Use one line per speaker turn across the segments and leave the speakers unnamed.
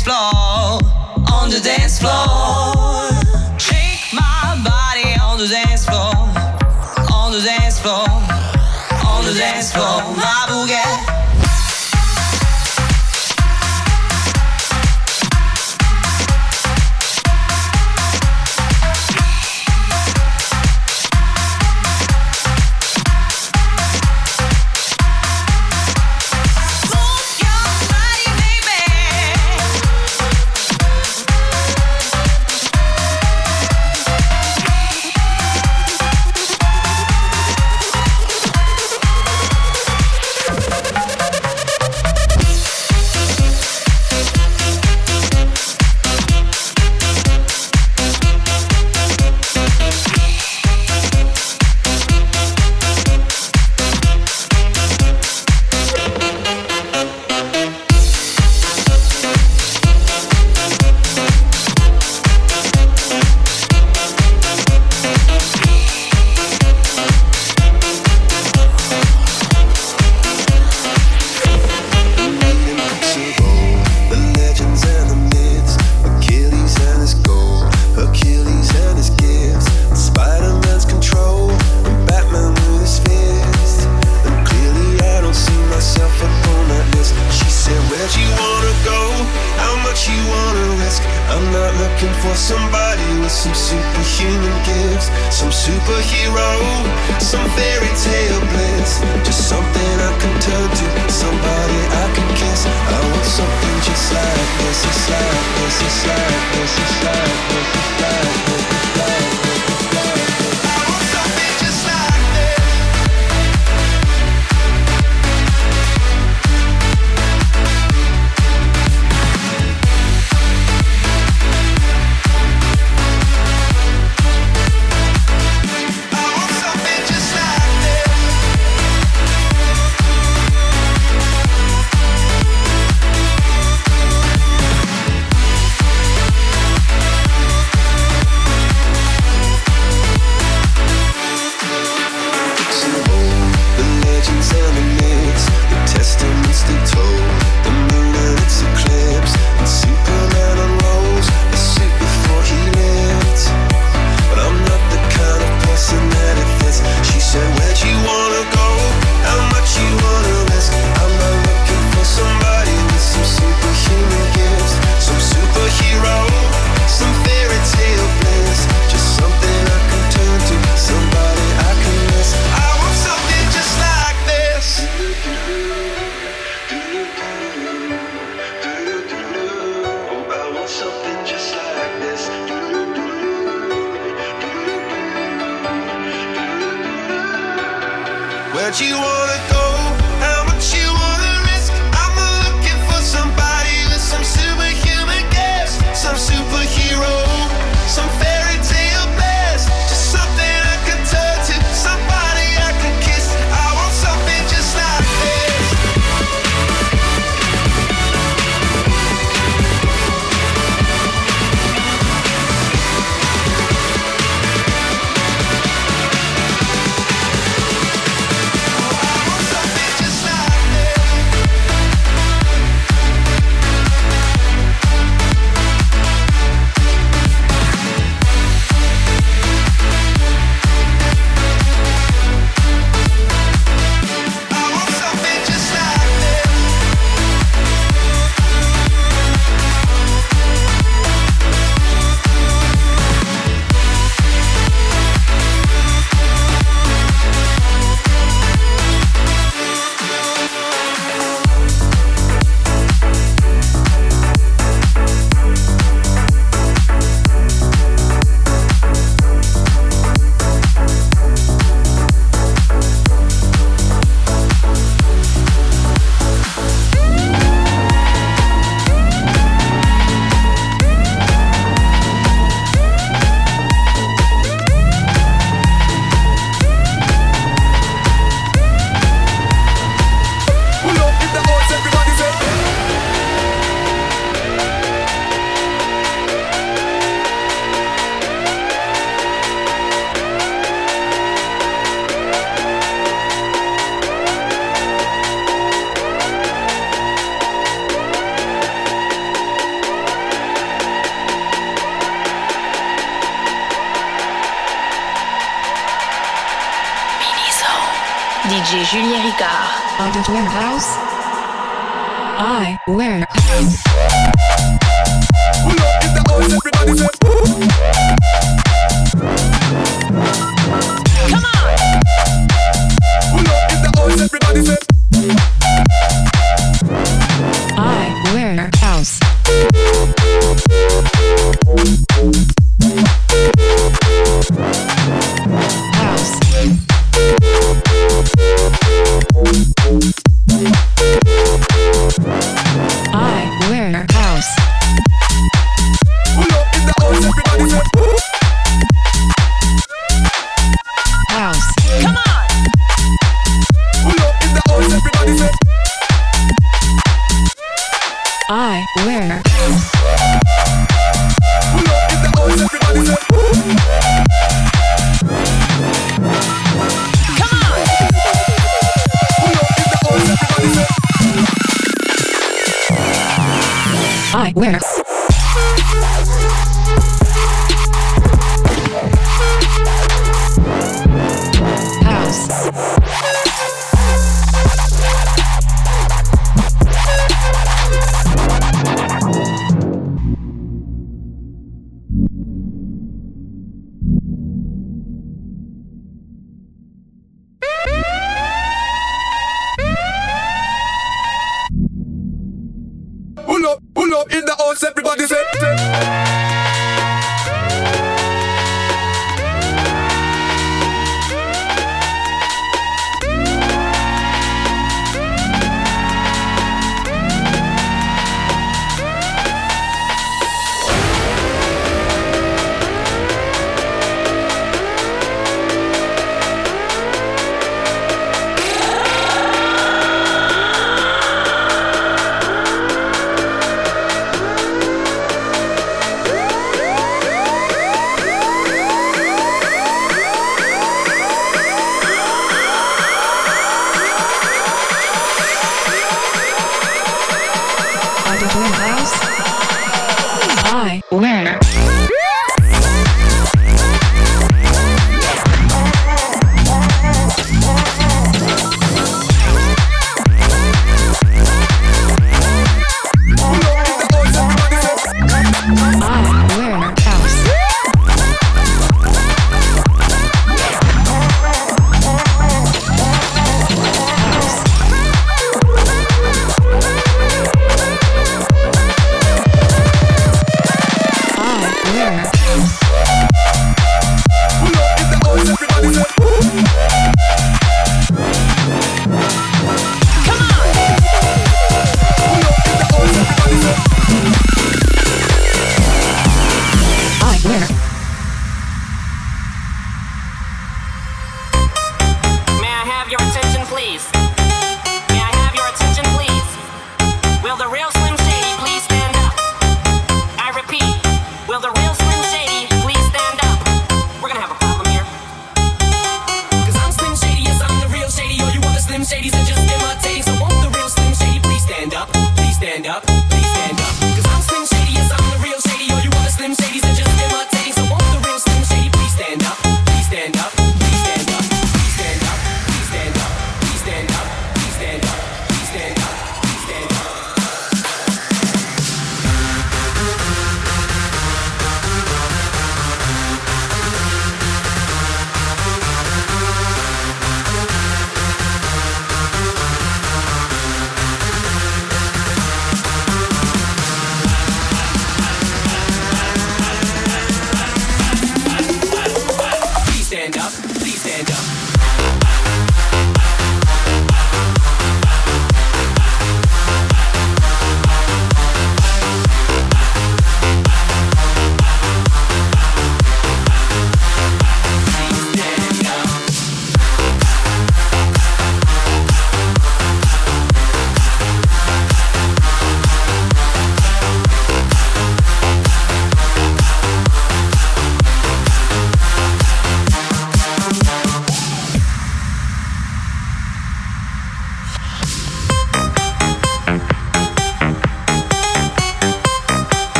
dance floor, on the dance floor.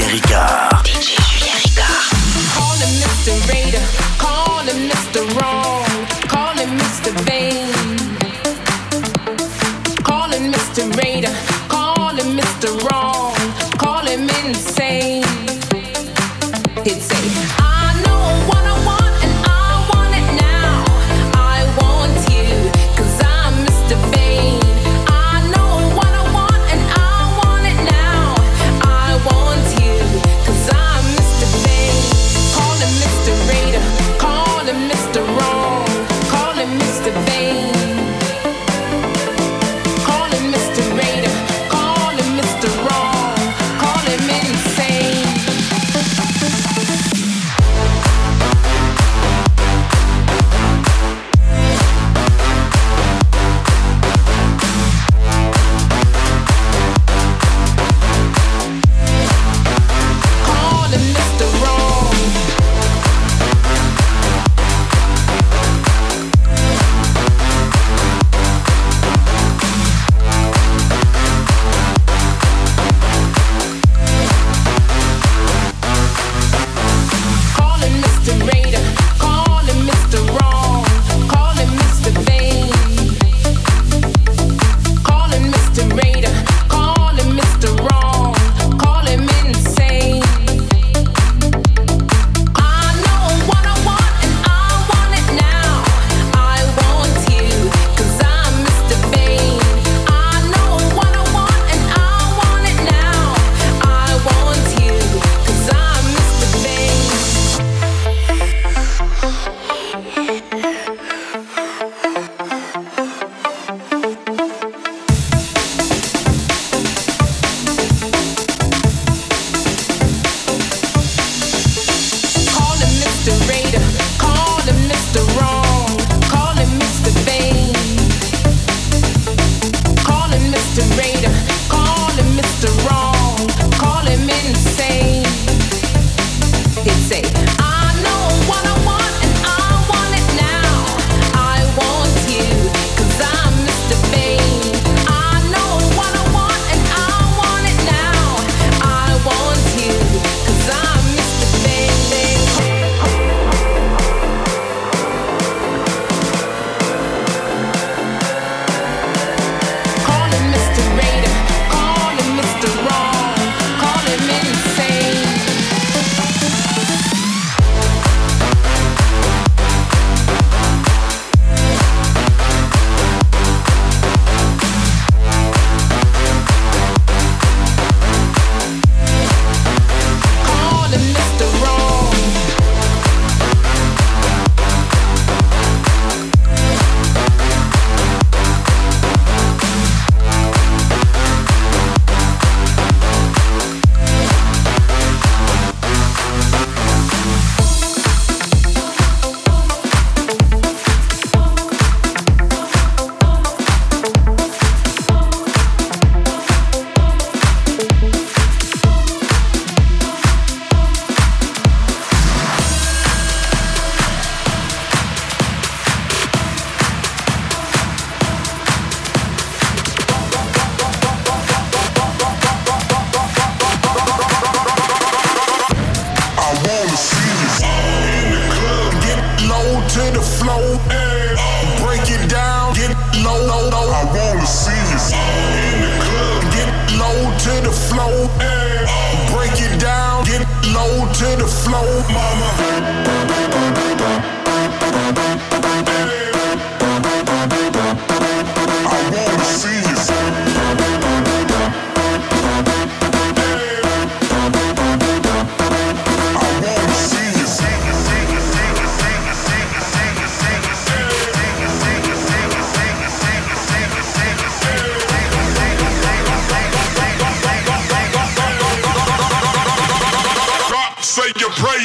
Julien Ricard.
DJ Julien Ricard.
Call him Mr. Raider, call him Mr. Wrong.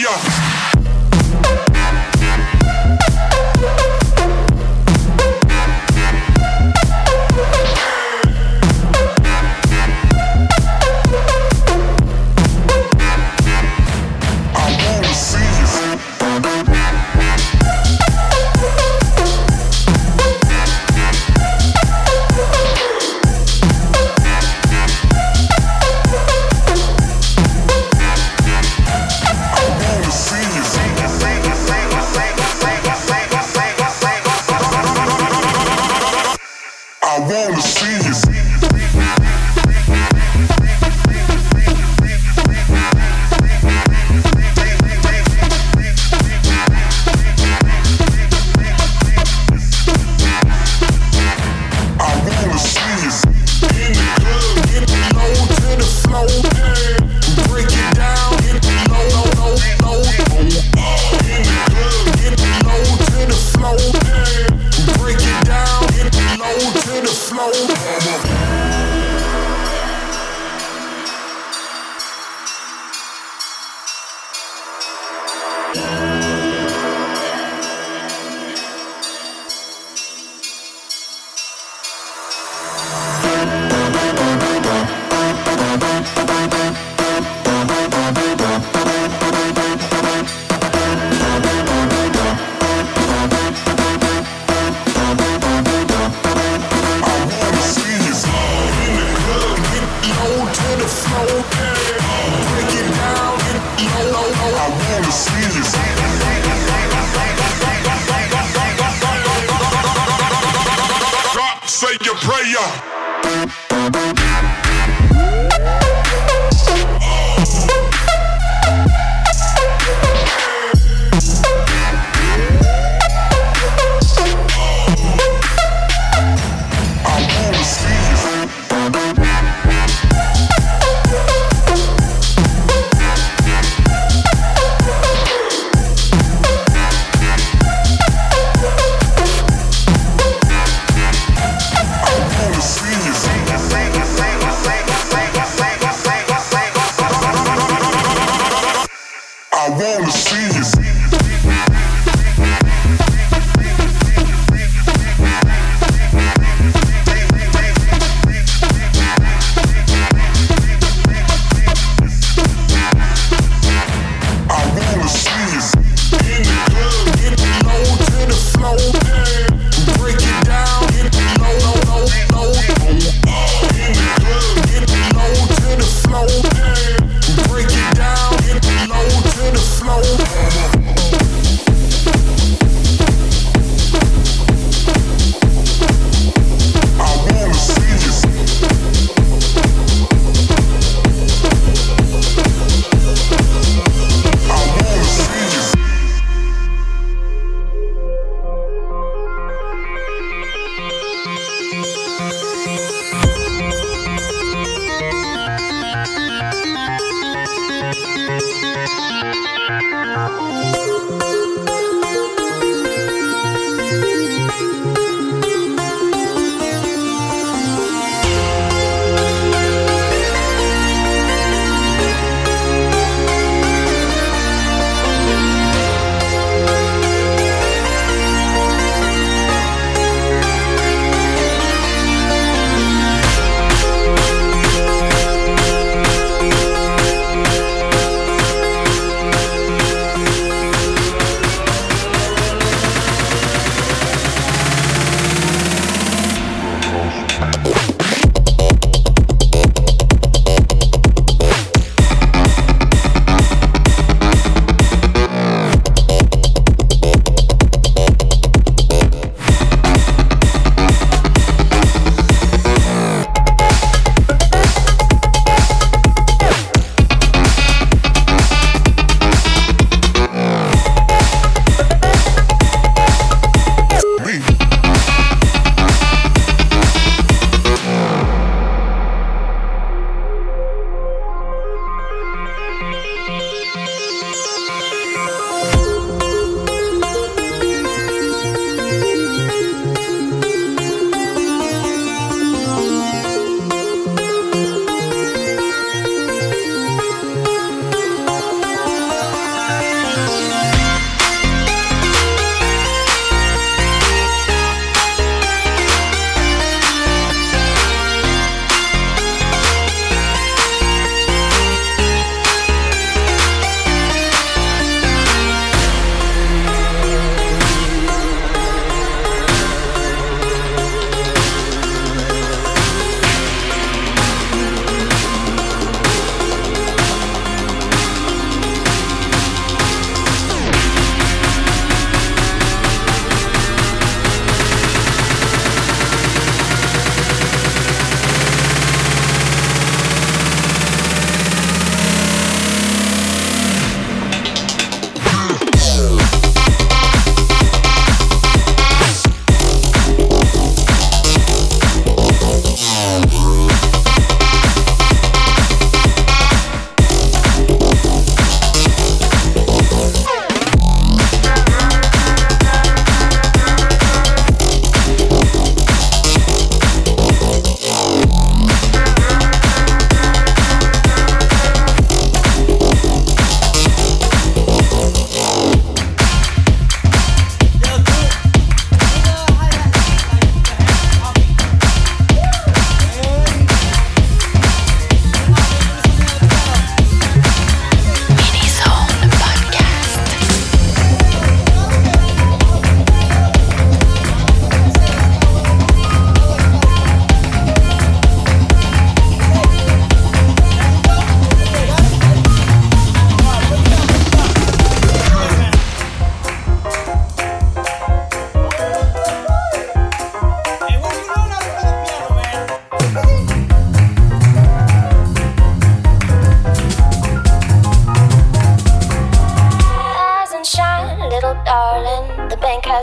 Hallelujah. Floor.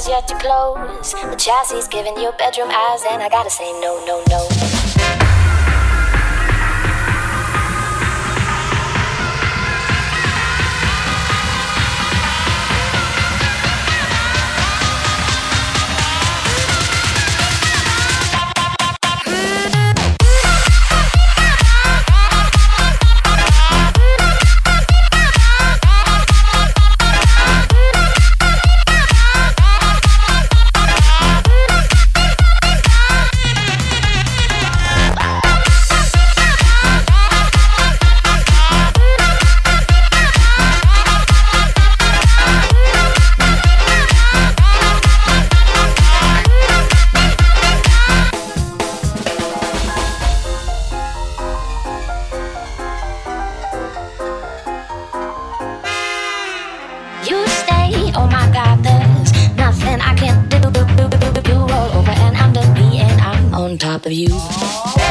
Yet to close. The chassis giving you bedroom eyes, and I gotta say no, no, no. On top of you.